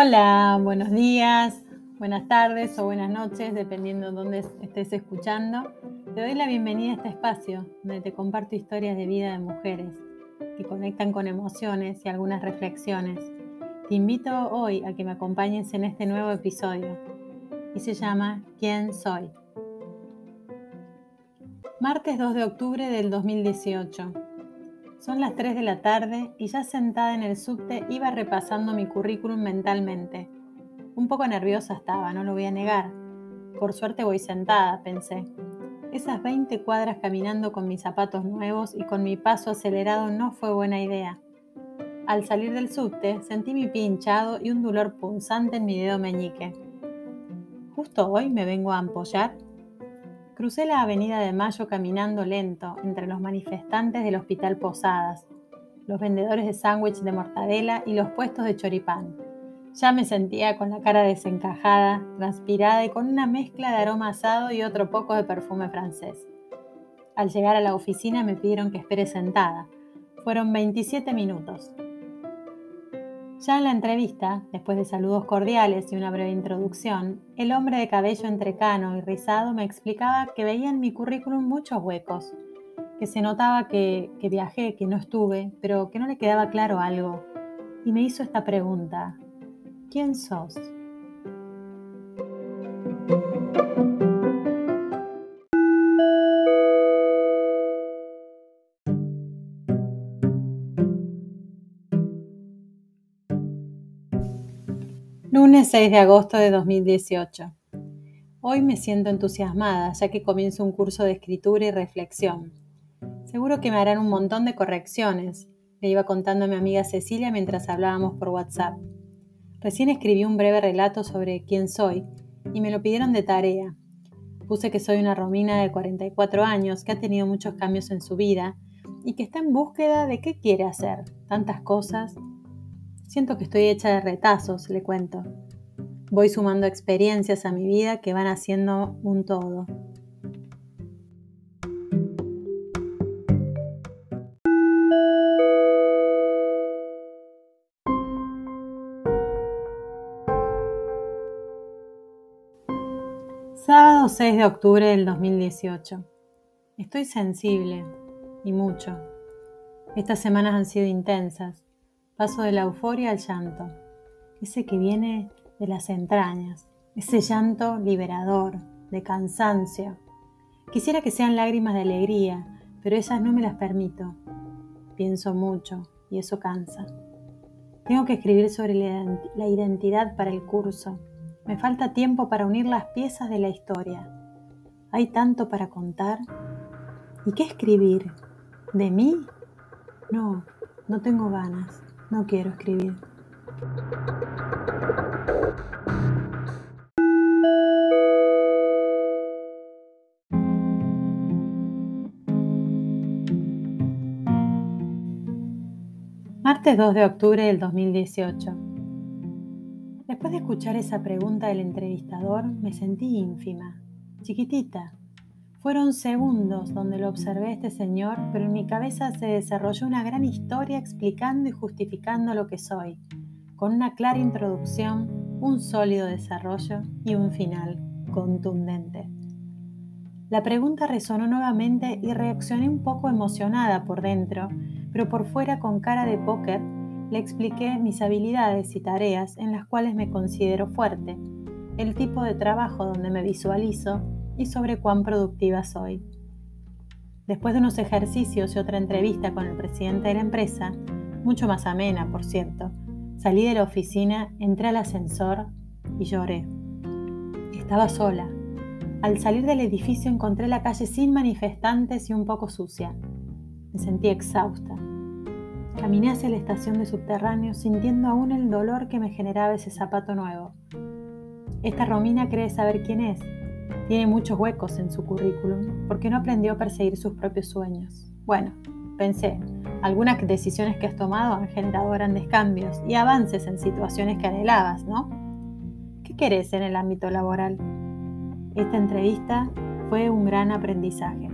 Hola, buenos días, buenas tardes o buenas noches, dependiendo de dónde estés escuchando. Te doy la bienvenida a este espacio donde te comparto historias de vida de mujeres que conectan con emociones y algunas reflexiones. Te invito hoy a que me acompañes en este nuevo episodio y se llama ¿Quién soy? Martes 2 de octubre del 2018. Son las 3 de la tarde y ya sentada en el subte iba repasando mi currículum mentalmente. Un poco nerviosa estaba, no lo voy a negar. Por suerte voy sentada, pensé. Esas 20 cuadras caminando con mis zapatos nuevos y con mi paso acelerado no fue buena idea. Al salir del subte sentí mi pie hinchado y un dolor punzante en mi dedo meñique. ¿Justo hoy me vengo a ampollar? Crucé la avenida de Mayo caminando lento entre los manifestantes del Hospital Posadas, los vendedores de sándwich de mortadela y los puestos de choripán. Ya me sentía con la cara desencajada, transpirada y con una mezcla de aroma asado y otro poco de perfume francés. Al llegar a la oficina me pidieron que espere sentada. Fueron 27 minutos. Ya en la entrevista, después de saludos cordiales y una breve introducción, el hombre de cabello entrecano y rizado me explicaba que veía en mi currículum muchos huecos, que se notaba que, viajé, que no estuve, pero que no le quedaba claro algo. Y me hizo esta pregunta, ¿quién sos? Lunes 6 de agosto de 2018. Hoy me siento entusiasmada ya que comienzo un curso de escritura y reflexión. Seguro que me harán un montón de correcciones, le iba contando a mi amiga Cecilia mientras hablábamos por WhatsApp. Recién escribí un breve relato sobre quién soy y me lo pidieron de tarea. Puse que soy una Romina de 44 años que ha tenido muchos cambios en su vida y que está en búsqueda de qué quiere hacer, tantas cosas Siento que estoy hecha de retazos, le cuento. Voy sumando experiencias a mi vida que van haciendo un todo. Sábado 6 de octubre del 2018. Estoy sensible y mucho. Estas semanas han sido intensas. Paso de la euforia al llanto, ese que viene de las entrañas, ese llanto liberador, de cansancio. Quisiera que sean lágrimas de alegría, pero esas no me las permito. Pienso mucho y eso cansa. Tengo que escribir sobre la identidad para el curso. Me falta tiempo para unir las piezas de la historia. Hay tanto para contar. ¿Y qué escribir? ¿De mí? No, no tengo ganas. No quiero escribir. Martes 2 de octubre del 2018. Después de escuchar esa pregunta del entrevistador, me sentí ínfima, chiquitita, fueron segundos donde lo observé este señor, pero en mi cabeza se desarrolló una gran historia explicando y justificando lo que soy, con una clara introducción, un sólido desarrollo y un final contundente. La pregunta resonó nuevamente y reaccioné un poco emocionada por dentro, pero por fuera con cara de póker le expliqué mis habilidades y tareas en las cuales me considero fuerte, el tipo de trabajo donde me visualizo y sobre cuán productiva soy. Después de unos ejercicios y otra entrevista con el presidente de la empresa, mucho más amena, por cierto, salí de la oficina, entré al ascensor y lloré. Estaba sola. Al salir del edificio encontré la calle sin manifestantes y un poco sucia. Me sentí exhausta. Caminé hacia la estación de subterráneo sintiendo aún el dolor que me generaba ese zapato nuevo. Esta Romina cree saber quién es, tiene muchos huecos en su currículum porque no aprendió a perseguir sus propios sueños. Bueno, pensé, algunas decisiones que has tomado han generado grandes cambios y avances en situaciones que anhelabas, ¿no? ¿Qué querés en el ámbito laboral? Esta entrevista fue un gran aprendizaje.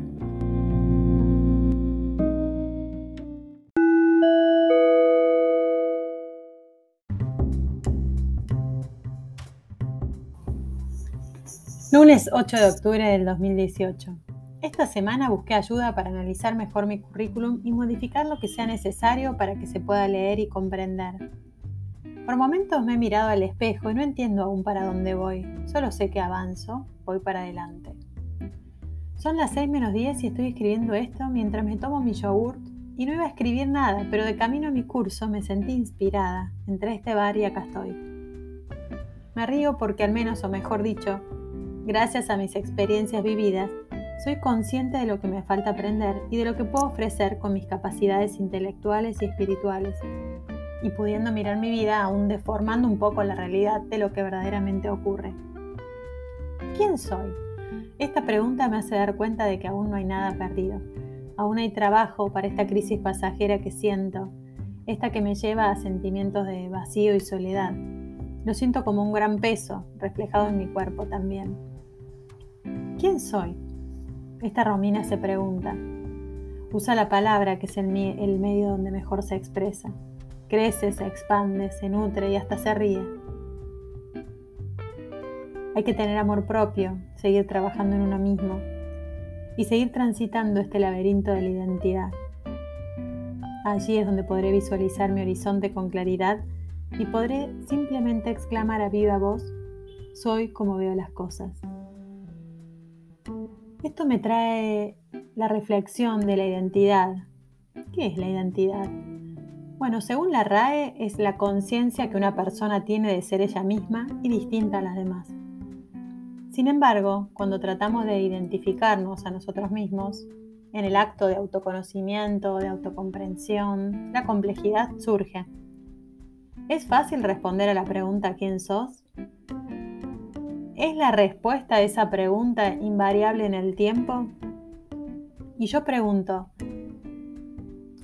Lunes 8 de octubre del 2018. Esta semana busqué ayuda para analizar mejor mi currículum y modificar lo que sea necesario para que se pueda leer y comprender. Por momentos me he mirado al espejo y no entiendo aún para dónde voy, solo sé que avanzo, voy para adelante. Son las 6 menos 10 y estoy escribiendo esto mientras me tomo mi yogurt y no iba a escribir nada, pero de camino a mi curso me sentí inspirada, entre este bar y acá estoy. Me río porque al menos, o mejor dicho, Gracias a mis experiencias vividas, soy consciente de lo que me falta aprender y de lo que puedo ofrecer con mis capacidades intelectuales y espirituales, y pudiendo mirar mi vida aún deformando un poco la realidad de lo que verdaderamente ocurre. ¿Quién soy? Esta pregunta me hace dar cuenta de que aún no hay nada perdido. Aún hay trabajo para esta crisis pasajera que siento, esta que me lleva a sentimientos de vacío y soledad. Lo siento como un gran peso, reflejado en mi cuerpo también. ¿Quién soy? Esta Romina se pregunta. Usa la palabra que es el, medio donde mejor se expresa. Crece, se expande, se nutre y hasta se ríe. Hay que tener amor propio, seguir trabajando en uno mismo y seguir transitando este laberinto de la identidad. Allí es donde podré visualizar mi horizonte con claridad y podré simplemente exclamar a viva voz, soy como veo las cosas. Esto me trae la reflexión de la identidad. ¿Qué es la identidad? Bueno, según la RAE es la conciencia que una persona tiene de ser ella misma y distinta a las demás. Sin embargo, cuando tratamos de identificarnos a nosotros mismos, en el acto de autoconocimiento, de autocomprensión, la complejidad surge. ¿Es fácil responder a la pregunta ¿quién sos? ¿Es la respuesta a esa pregunta invariable en el tiempo? Y yo pregunto,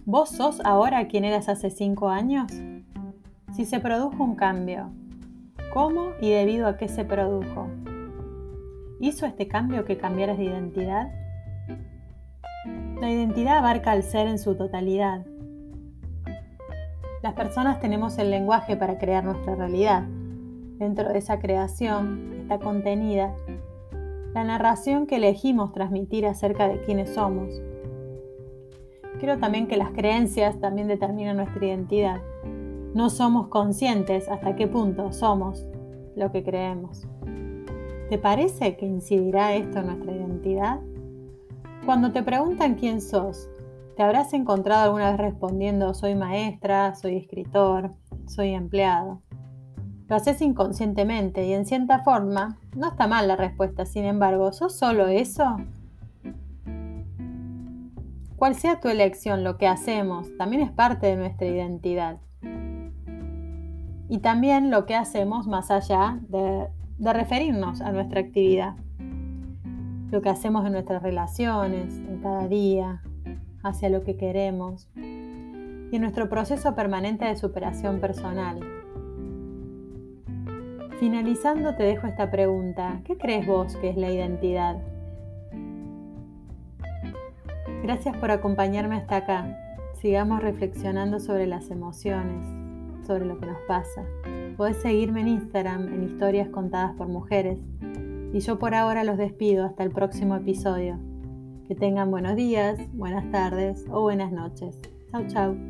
¿vos sos ahora quien eras hace cinco años? Si se produjo un cambio, ¿cómo y debido a qué se produjo? ¿Hizo este cambio que cambiaras de identidad? La identidad abarca al ser en su totalidad. Las personas tenemos el lenguaje para crear nuestra realidad. Dentro de esa creación contenida, la narración que elegimos transmitir acerca de quiénes somos. Creo también que las creencias también determinan nuestra identidad. No somos conscientes hasta qué punto somos lo que creemos. ¿Te parece que incidirá esto en nuestra identidad? Cuando te preguntan quién sos, ¿te habrás encontrado alguna vez respondiendo soy maestra, soy escritor, soy empleado? Lo haces inconscientemente y en cierta forma no está mal la respuesta, sin embargo, ¿sos solo eso? Cual sea tu elección, lo que hacemos también es parte de nuestra identidad. Y también lo que hacemos más allá de, de referirnos a nuestra actividad. Lo que hacemos en nuestras relaciones, en cada día, hacia lo que queremos y en nuestro proceso permanente de superación personal. Finalizando te dejo esta pregunta. ¿Qué crees vos que es la identidad? Gracias por acompañarme hasta acá. Sigamos reflexionando sobre las emociones, sobre lo que nos pasa. Podés seguirme en Instagram en historias contadas por mujeres. Y yo por ahora los despido hasta el próximo episodio. Que tengan buenos días, buenas tardes o buenas noches. Chau, chau.